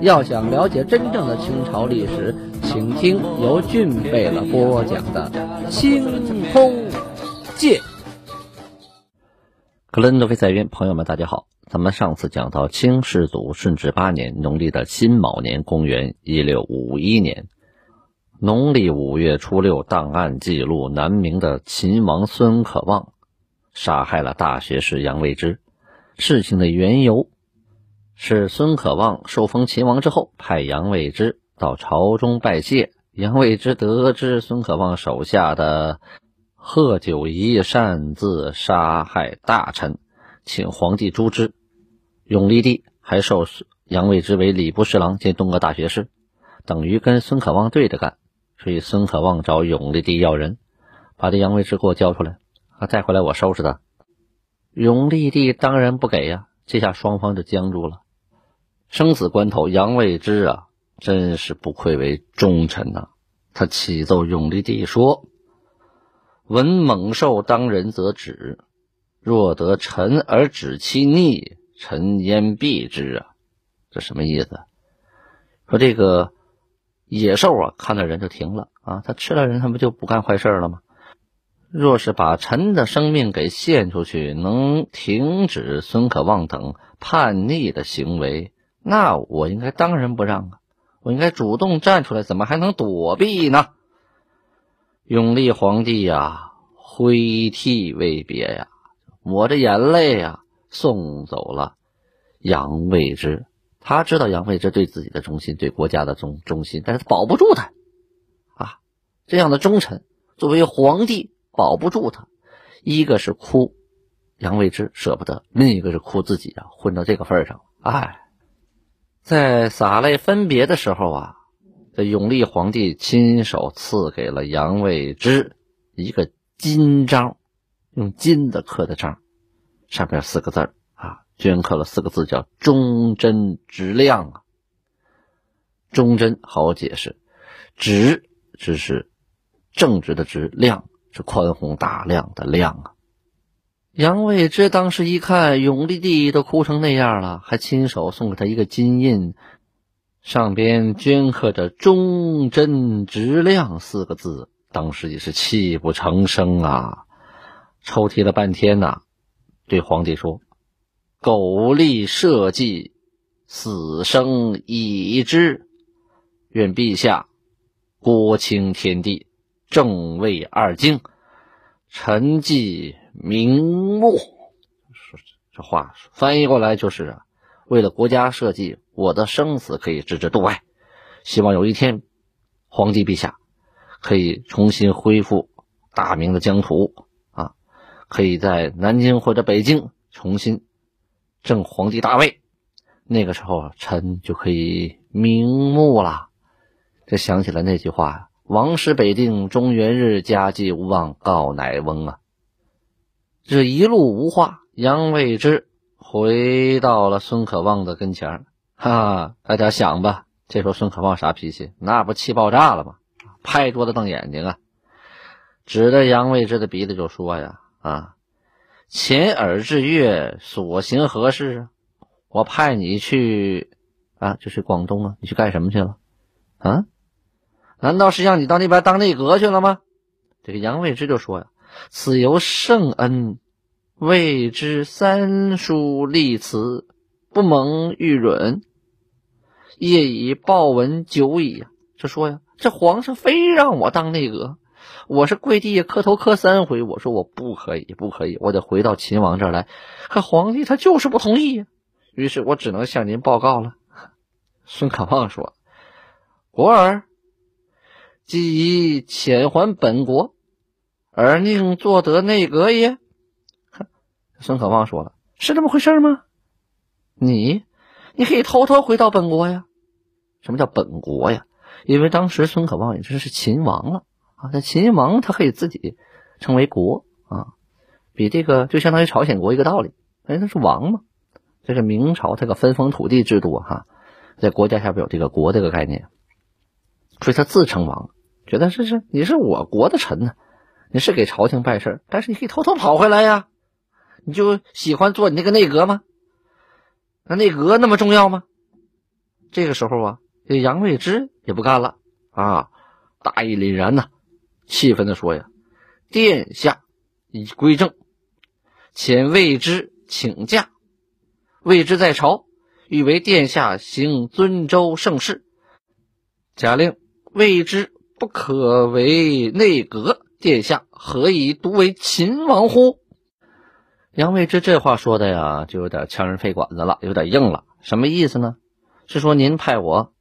要想了解真正的清朝历史，请听由俊贝勒播讲的《清空界》。格伦德菲在渊朋友们，大家好。咱们上次讲到清世祖顺治八年农历的辛卯年，公元一六五一年，农历五月初六，档案记录南明的秦王孙可望杀害了大学士杨未之。事情的缘由。是孙可望受封秦王之后，派杨未之到朝中拜谢。杨未之得知孙可望手下的贺九仪擅自杀害大臣，请皇帝诛之。永历帝还授杨未之为礼部侍郎兼东阁大学士，等于跟孙可望对着干。所以孙可望找永历帝要人，把这杨未之给我交出来，啊，带回来我收拾他。永历帝当然不给呀，这下双方就僵住了。生死关头，杨未之啊，真是不愧为忠臣呐！他启奏永历帝说：“闻猛兽当人则止，若得臣而止其逆，臣焉避之啊！”这什么意思？说这个野兽啊，看到人就停了啊，他吃了人，他不就不干坏事了吗？若是把臣的生命给献出去，能停止孙可望等叛逆的行为。那我应该当仁不让啊！我应该主动站出来，怎么还能躲避呢？永历皇帝呀，挥涕未别呀，抹着眼泪呀，送走了杨未之。他知道杨未之对自己的忠心，对国家的忠忠心，但是他保不住他啊！这样的忠臣，作为皇帝保不住他。一个是哭杨未之舍不得，另一个是哭自己啊，混到这个份上，哎。在洒泪分别的时候啊，这永历皇帝亲手赐给了杨未之一个金章，用金的刻的章，上边四个字啊，镌刻了四个字叫“忠贞直亮”啊。忠贞好解释，直只是正直的直，亮是宽宏大量的亮啊。杨未之当时一看，永历帝都哭成那样了，还亲手送给他一个金印，上边镌刻着“忠贞直亮”四个字，当时也是泣不成声啊！抽泣了半天呐，对皇帝说：“苟利社稷，死生已知，愿陛下国清天地，正位二京，臣既。”瞑目，说这话翻译过来就是啊，为了国家社稷，我的生死可以置之度外。希望有一天，皇帝陛下可以重新恢复大明的疆土啊，可以在南京或者北京重新正皇帝大位。那个时候，臣就可以瞑目了。这想起了那句话：“王师北定中原日，家祭无忘告乃翁啊。”这一路无话，杨未之回到了孙可望的跟前哈哈，大家想吧，这时候孙可望啥脾气？那不气爆炸了吗？拍桌子瞪眼睛啊，指着杨未之的鼻子就说呀：“啊，秦耳之月所行何事啊？我派你去啊，就去广东啊，你去干什么去了？啊？难道是让你到那边当内阁去了吗？”这个杨未之就说呀。此由圣恩，未知三书立辞，不蒙玉允，业已报闻久矣。这说呀，这皇上非让我当内阁，我是跪地下磕头磕三回，我说我不可以，不可以，我得回到秦王这儿来。可皇帝他就是不同意，于是我只能向您报告了。孙可望说：“国儿既已遣还本国。”而宁做得内阁也？孙可望说了：“是这么回事吗？你，你可以偷偷回到本国呀。什么叫本国呀？因为当时孙可望已经是秦王了啊，那秦王他可以自己称为国啊，比这个就相当于朝鲜国一个道理，哎，他是王嘛。这是明朝这个分封土地制度哈，在国家下边有这个国这个概念，所以他自称王，觉得这是你是我国的臣呢，你是给朝廷办事但是你可以偷偷跑回来呀，你就喜欢做你那个内阁吗？那内阁那么重要吗？这个时候啊，这杨未之也不干了啊，大义凛然呐，气愤的说呀：“殿下已归正，遣未之请假。未之在朝，欲为殿下行尊州盛事。假令未之不可为内阁，殿下何以独为秦王乎？”杨未之这话说的呀，就有点呛人肺管子了，有点硬了。什么意思呢？是说您派我，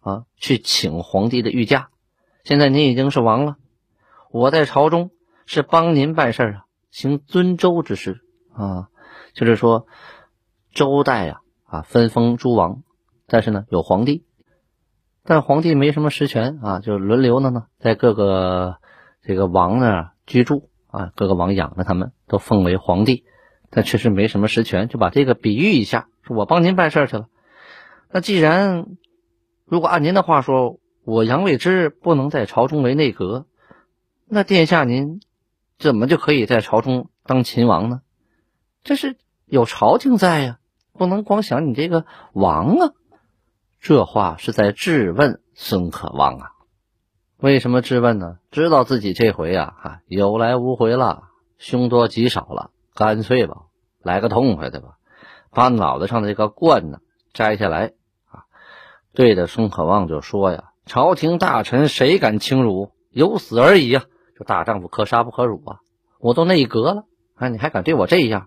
啊，去请皇帝的御驾。现在您已经是王了，我在朝中是帮您办事啊，行尊周之事啊，就是说周代呀，啊，分封诸王，但是呢有皇帝，但皇帝没什么实权啊，就轮流的呢，在各个这个王呢居住啊，各个王养着他们，都封为皇帝，但确实没什么实权，就把这个比喻一下，说我帮您办事去了。那既然，如果按您的话说，我杨未之不能在朝中为内阁，那殿下您怎么就可以在朝中当秦王呢？这是有朝廷在呀，不能光想你这个王啊。这话是在质问孙可望啊。为什么质问呢？知道自己这回啊，哈有来无回了，凶多吉少了，干脆吧，来个痛快的吧，把脑袋上的这个冠呢摘下来啊。对着孙可望就说呀：“朝廷大臣谁敢轻辱？有死而已呀！就大丈夫可杀不可辱啊！我都内阁了，啊，你还敢对我这样？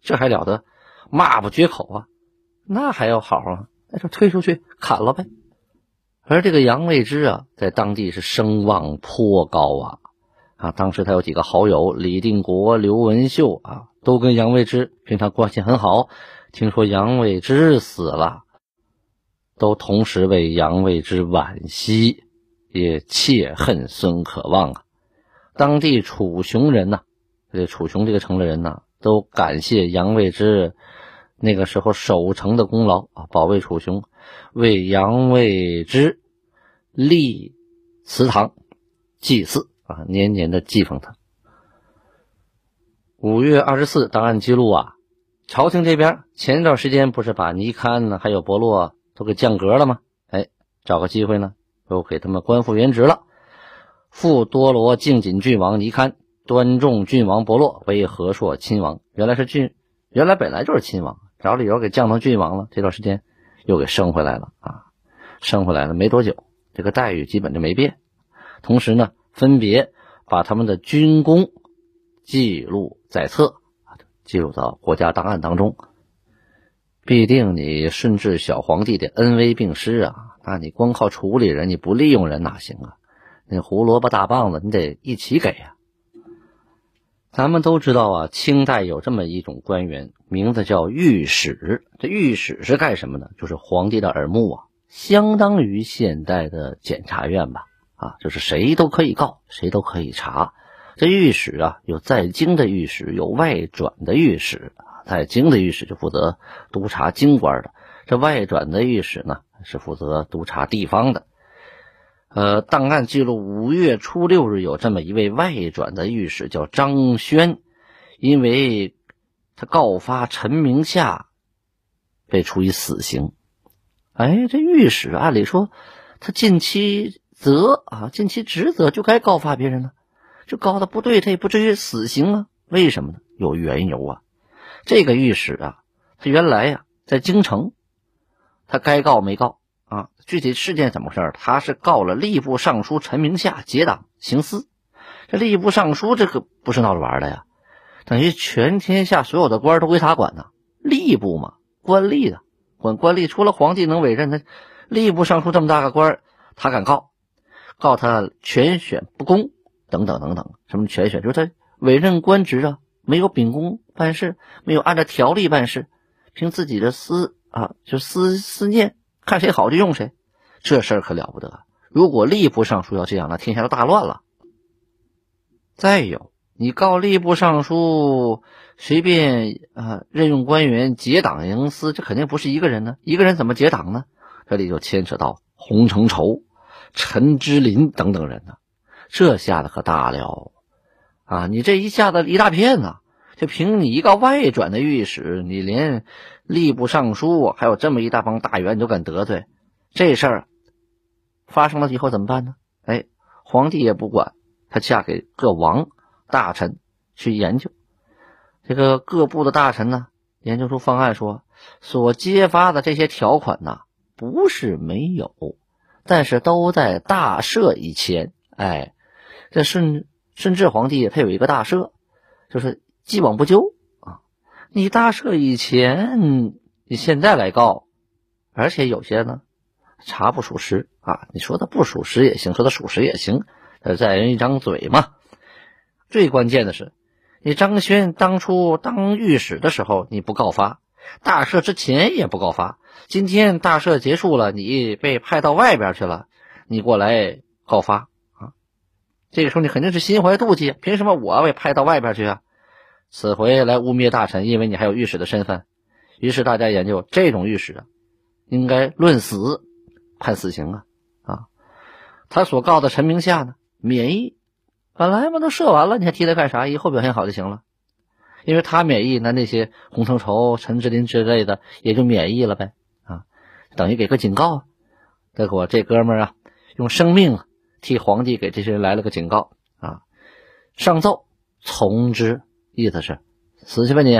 这还了得？骂不绝口啊！那还要好啊？那就推出去砍了呗！”而这个杨未之啊，在当地是声望颇高啊！啊，当时他有几个好友，李定国、刘文秀啊，都跟杨未之平常关系很好。听说杨未之死了。都同时为杨未之惋惜，也切恨孙可望啊！当地楚雄人呐，这楚雄这个城的人呐，都感谢杨未之那个时候守城的功劳啊，保卫楚雄，为杨未之立祠堂祭祀啊，年年的祭奉他。五月二十四，档案记录啊，朝廷这边前一段时间不是把尼堪呢，还有伯洛。都给降格了吗？哎，找个机会呢，又给他们官复原职了。复多罗敬谨郡王尼堪，端重郡王伯洛为和硕亲王。原来是郡，原来本来就是亲王，找理由给降成郡王了。这段时间又给升回来了啊，升回来了没多久，这个待遇基本就没变。同时呢，分别把他们的军功记录在册记录到国家档案当中。必定你顺治小皇帝的恩威并施啊，那你光靠处理人，你不利用人哪行啊？那胡萝卜大棒子，你得一起给呀。咱们都知道啊，清代有这么一种官员，名字叫御史。这御史是干什么的？就是皇帝的耳目啊，相当于现代的检察院吧？啊，就是谁都可以告，谁都可以查。这御史啊，有在京的御史，有外转的御史。在京的御史就负责督察京官的，这外转的御史呢是负责督察地方的。呃，档案记录五月初六日有这么一位外转的御史叫张轩，因为他告发陈明夏，被处以死刑。哎，这御史按理说他尽其责啊，尽其职责就该告发别人呢，就告的不对，他也不至于死刑啊？为什么呢？有缘由啊。这个御史啊，他原来呀在京城，他该告没告啊？具体事件怎么回事？他是告了吏部尚书陈明夏结党行私。这吏部尚书这个不是闹着玩的呀，等于全天下所有的官都归他管呢。吏部嘛，官吏的，管官吏，除了皇帝能委任的，吏部尚书这么大个官他敢告，告他全选不公等等等等。什么全选？就是他委任官职啊。没有秉公办事，没有按照条例办事，凭自己的私啊，就私私念，看谁好就用谁，这事儿可了不得。如果吏部尚书要这样，那天下就大乱了。再有，你告吏部尚书随便啊任用官员结党营私，这肯定不是一个人呢。一个人怎么结党呢？这里就牵扯到洪承畴、陈之林等等人呢。这下子可大了啊！你这一下子一大片呐，就凭你一个外转的御史，你连吏部尚书还有这么一大帮大员你都敢得罪，这事儿发生了以后怎么办呢？哎，皇帝也不管，他嫁给各王大臣去研究。这个各部的大臣呢，研究出方案说，所揭发的这些条款呐，不是没有，但是都在大赦以前。哎。这顺顺治皇帝他有一个大赦，就是既往不咎啊。你大赦以前，你现在来告，而且有些呢查不属实啊。你说他不属实也行，说他属实也行，呃，在人一张嘴嘛。最关键的是，你张轩当初当御史的时候你不告发，大赦之前也不告发，今天大赦结束了，你被派到外边去了，你过来告发啊。这个时候你肯定是心怀妒忌，凭什么我被派到外边去啊？此回来污蔑大臣，因为你还有御史的身份。于是大家研究这种御史啊，应该论死，判死刑啊啊！他所告的陈明夏呢，免疫，本来嘛都射完了，你还提他干啥？以后表现好就行了。因为他免疫，那那些洪承畴、陈志林之类的也就免疫了呗啊，等于给个警告啊。结果这哥们啊，用生命。替皇帝给这些人来了个警告啊！上奏从之，意思是死去吧你！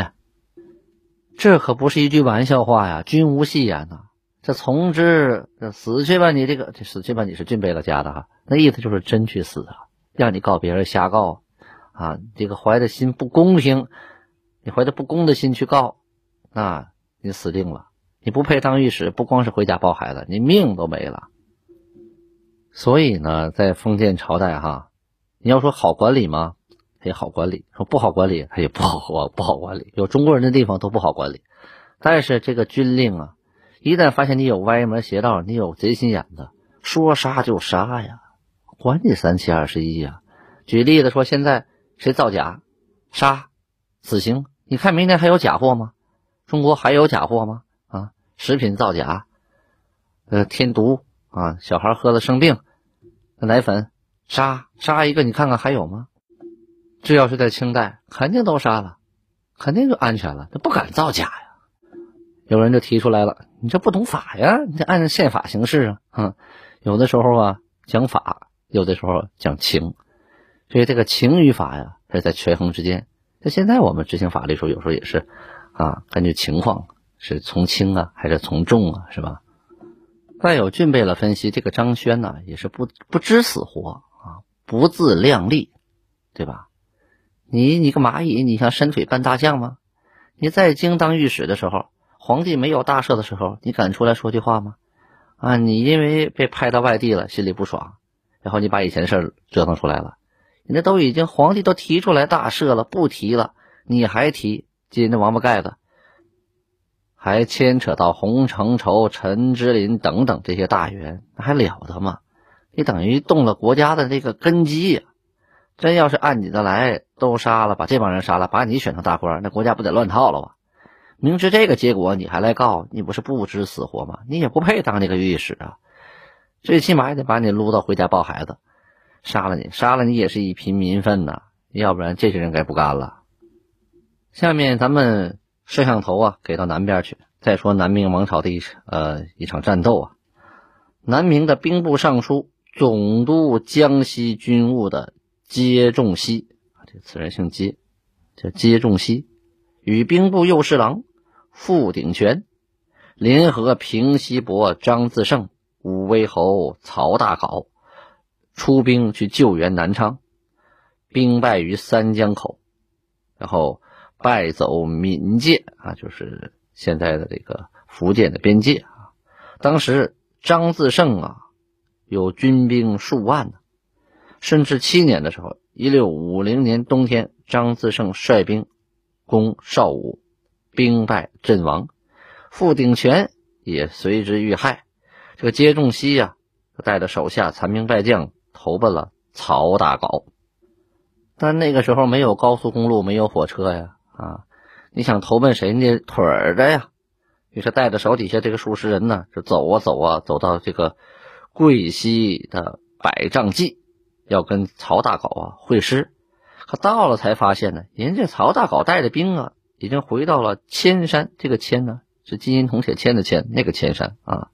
这可不是一句玩笑话呀，君无戏言呐！这从之，死去吧你！这个这死去吧你是俊贝勒家的哈，那意思就是真去死啊！让你告别人瞎告啊！这个怀着心不公平，你怀着不公的心去告，那你死定了！你不配当御史，不光是回家抱孩子，你命都没了。所以呢，在封建朝代哈，你要说好管理吗？也好管理；说不好管理，它也不好管不好管理。有中国人的地方都不好管理。但是这个军令啊，一旦发现你有歪门邪道，你有贼心眼子，说杀就杀呀，管你三七二十一呀。举例子说，现在谁造假，杀，死刑。你看明天还有假货吗？中国还有假货吗？啊，食品造假，呃，添毒。啊，小孩喝了生病，奶粉杀杀一个，你看看还有吗？这要是在清代，肯定都杀了，肯定就安全了，他不敢造假呀。有人就提出来了，你这不懂法呀，你得按照宪法行事啊。哼，有的时候啊讲法，有的时候讲情，所以这个情与法呀是在权衡之间。那现在我们执行法律时候，有时候也是啊，根据情况是从轻啊还是从重啊，是吧？再有俊贝勒分析，这个张轩呢也是不不知死活啊，不自量力，对吧？你你个蚂蚁，你想伸腿绊大象吗？你在京当御史的时候，皇帝没有大赦的时候，你敢出来说句话吗？啊，你因为被派到外地了，心里不爽，然后你把以前的事折腾出来了，人家都已经皇帝都提出来大赦了，不提了，你还提，揭那王八盖子。还牵扯到洪承畴、陈芝林等等这些大员，那还了得吗？你等于动了国家的这个根基呀！真要是按你的来，都杀了，把这帮人杀了，把你选成大官，那国家不得乱套了吧？明知这个结果，你还来告，你不是不知死活吗？你也不配当这个御史啊！最起码也得把你撸到回家抱孩子，杀了你，杀了你也是一贫民愤呐！要不然这些人该不干了。下面咱们。摄像头啊，给到南边去。再说南明王朝的一呃一场战斗啊，南明的兵部尚书、总督江西军务的接仲西啊，这此人姓接，叫接仲西，与兵部右侍郎傅鼎全联合平西伯张自胜、武威侯曹大考，出兵去救援南昌，兵败于三江口，然后。败走闽界啊，就是现在的这个福建的边界啊。当时张自胜啊，有军兵数万呢。顺治七年的时候，一六五零年冬天，张自胜率兵攻邵武，兵败阵亡，傅鼎全也随之遇害。这个接仲熙呀，带着手下残兵败将投奔了曹大镐。但那个时候没有高速公路，没有火车呀，啊，你想投奔谁呢腿儿的呀？于是带着手底下这个数十人呢，就走啊走啊，走到这个桂溪的百丈记，要跟曹大搞啊会师。可到了才发现呢，人家曹大搞带的兵啊，已经回到了千山。这个千呢，是金银铜铁铅的铅，那个千山啊。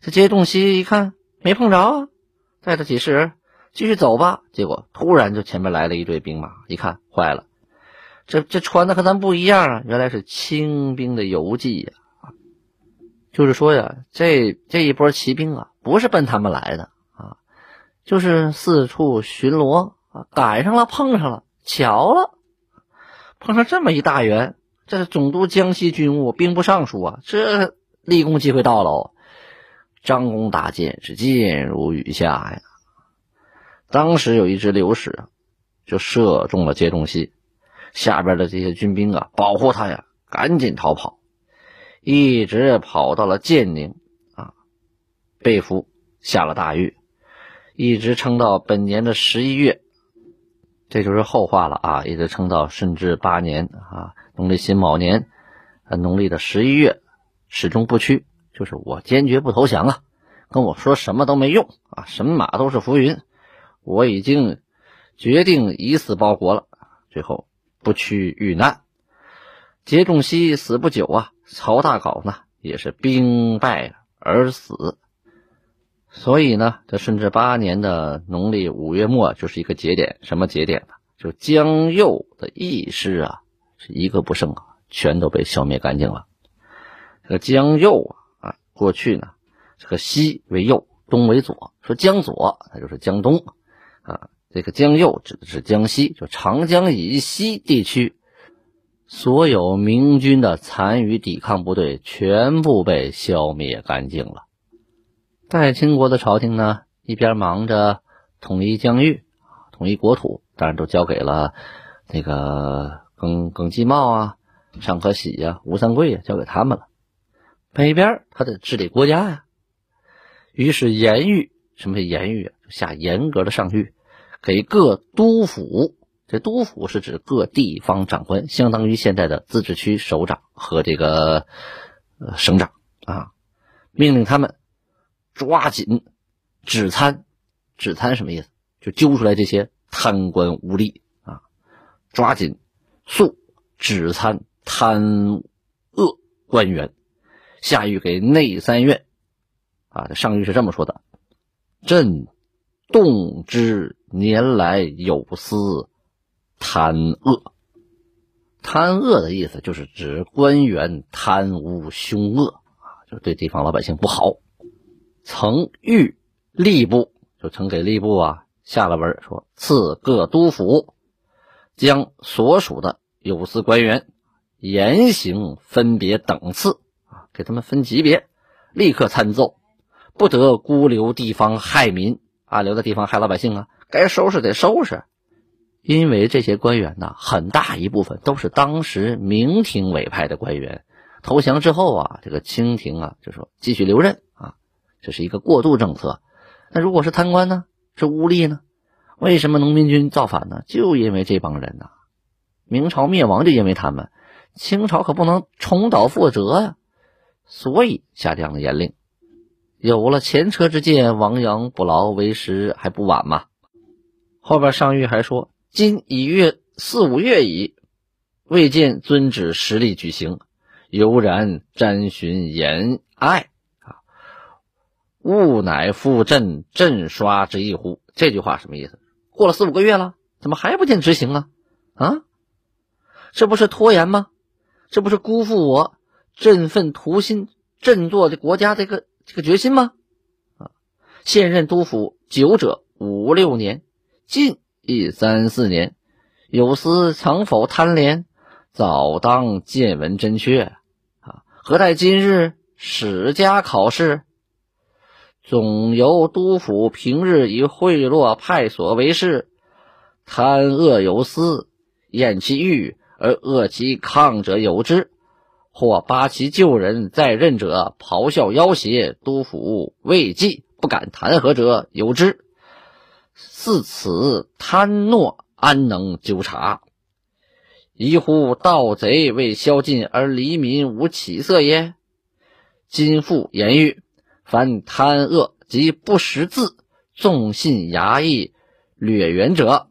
这接仲熙一看没碰着啊，带着几十人。继续走吧，结果突然就前面来了一队兵马，一看坏了，这这穿的和咱不一样啊！原来是清兵的游记呀，就是说呀，这这一波骑兵啊，不是奔他们来的，就是四处巡逻啊，赶上了，碰上了，巧了，碰上这么一大员，这是总督江西军务兵部尚书啊，这立功机会到了！张弓搭箭，是箭如雨下呀。当时有一支流矢啊，就射中了接仲熙，下边的这些军兵啊，保护他呀，赶紧逃跑，一直跑到了建宁啊，被俘下了大狱，一直撑到本年的十一月，这就是后话了啊，一直撑到顺治八年啊，农历辛卯年，农历的十一月，始终不屈，就是我坚决不投降啊，跟我说什么都没用啊，神马都是浮云。我已经决定以死报国了，最后不屈遇难。接仲熙死不久啊，曹大镐呢也是兵败而死。所以呢，这顺治八年的农历五月末就是一个节点，什么节点呢？就江右的义师啊，是一个不剩啊，全都被消灭干净了。这个江右啊，啊，过去呢，这个西为右，东为左，说江左，那就是江东。啊，这个江右指的是江西，就长江以西地区，所有明军的残余抵抗部队全部被消灭干净了。代清国的朝廷呢，一边忙着统一疆域、统一国土，当然都交给了那个耿耿继茂啊、尚可喜呀、吴三桂呀，交给他们了。北边他得治理国家呀，于是严狱，什么是严狱啊？下严格的上谕，给各督府，这督府是指各地方长官，相当于现在的自治区首长和这个省长啊，命令他们抓紧指参，指参什么意思？就揪出来这些贪官污吏啊，抓紧速指参贪恶官员，下谕给内三院啊，这上谕是这么说的：朕。动之年来有司贪恶，贪恶的意思就是指官员贪污凶恶啊，就是对地方老百姓不好。曾谕吏部，就曾给吏部啊下了文，说赐各督府将所属的有司官员严刑分别等次啊，给他们分级别，立刻参奏，不得孤留地方害民。啊，留在地方害老百姓啊！该收拾得收拾，因为这些官员呢，很大一部分都是当时明廷委派的官员。投降之后啊，这个清廷啊就说继续留任，这是一个过渡政策。那如果是贪官呢，是污吏呢？为什么农民军造反呢？就因为这帮人呐！明朝灭亡就因为他们，清朝可不能重蹈覆辙呀，所以下这样的严令。有了前车之鉴，亡羊补牢为时还不晚嘛。后边上谕还说：“今已月四五月矣，未见遵旨实力举行，犹然瞻寻言爱，物乃复朕朕刷之意乎？”这句话什么意思？过了四五个月了，怎么还不见执行啊？啊，这不是拖延吗？这不是辜负我振奋图心、振作这国家这个？这个决心吗？啊，现任督府久者五六年，近亦三四年，有司曾否贪廉？早当见闻真确啊！何待今日史家考试？总由督府平日以贿赂派所为事，贪恶有司，厌其欲而恶其抗者有之，或八旗旧人在任者咆哮要挟，督府未记，不敢弹劾者有之。似此贪懦，安能纠察？疑乎盗贼未消尽，而黎民无起色也。今复言语，凡贪恶及不识字、纵信衙役、掠员者，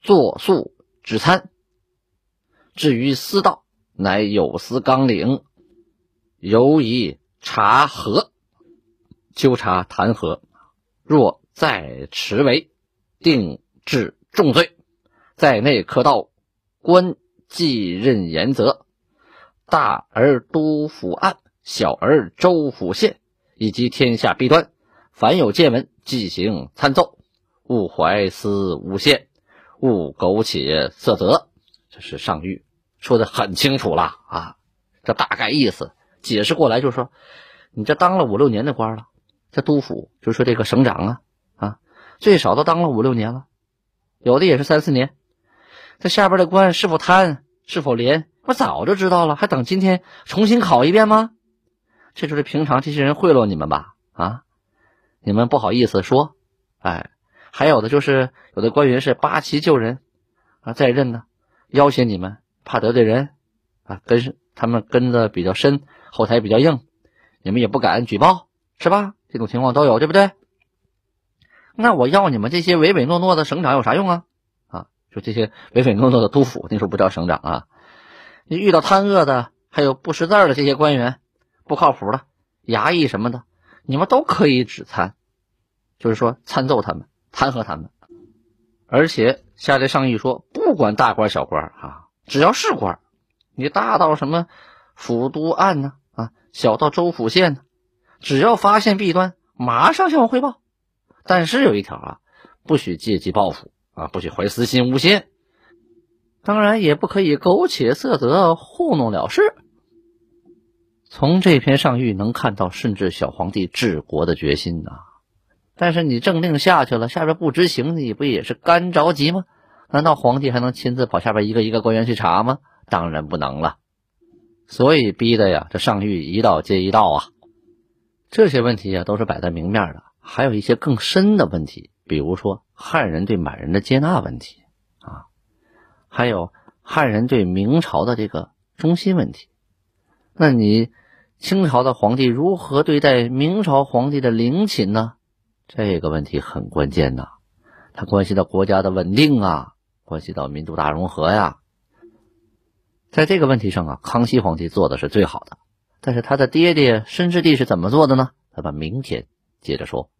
作速止参。至于私盗，乃有司纲领，犹以查核，纠察弹劾。若再迟为，定治重罪，在内可道官继任严责，大而都府案。小儿州府县以及天下弊端，凡有见闻，即行参奏，勿怀私诬陷，勿苟且色泽。这是上谕说的很清楚了啊！这大概意思解释过来就是说，你这当了五六年的官了，这督府就是说这个省长啊啊，最少都当了五六年了，有的也是三四年。这下边的官是否贪，是否廉，我早就知道了，还等今天重新考一遍吗？这就是平常这些人贿赂你们吧？啊，你们不好意思说，哎，还有的就是有的官员是八旗旧人啊，在任呢，要挟你们，怕得罪人啊，跟他们跟的比较深，后台比较硬，你们也不敢举报，是吧？这种情况都有，对不对？那我要你们这些唯唯诺诺的省长有啥用啊？啊，就这些唯唯诺诺的督府，那时候不叫省长啊，你遇到贪恶的，还有不识字的这些官员。不靠谱的衙役什么的，你们都可以指参，就是说参奏他们，弹劾他们。而且下列上谕说，不管大官小官啊，只要是官，你大到什么府都案呢啊，小到州府县呢，只要发现弊端，马上向我汇报。但是有一条啊，不许借机报复啊，不许怀私心诬陷，当然也不可以苟且色泽，糊弄了事。从这篇上谕能看到顺治小皇帝治国的决心呐，但是你政令下去了，下边不执行，你不也是干着急吗？难道皇帝还能亲自跑下边一个一个官员去查吗？当然不能了。所以逼的呀，这上谕一道接一道啊。这些问题呀，都是摆在明面的，还有一些更深的问题，比如说汉人对满人的接纳问题啊，还有汉人对明朝的这个忠心问题。那你？清朝的皇帝如何对待明朝皇帝的陵寝呢？这个问题很关键呐，它关系到国家的稳定啊，关系到民族大融合呀。在这个问题上啊，康熙皇帝做的是最好的，但是他的爹爹顺治帝是怎么做的呢？咱们明天接着说。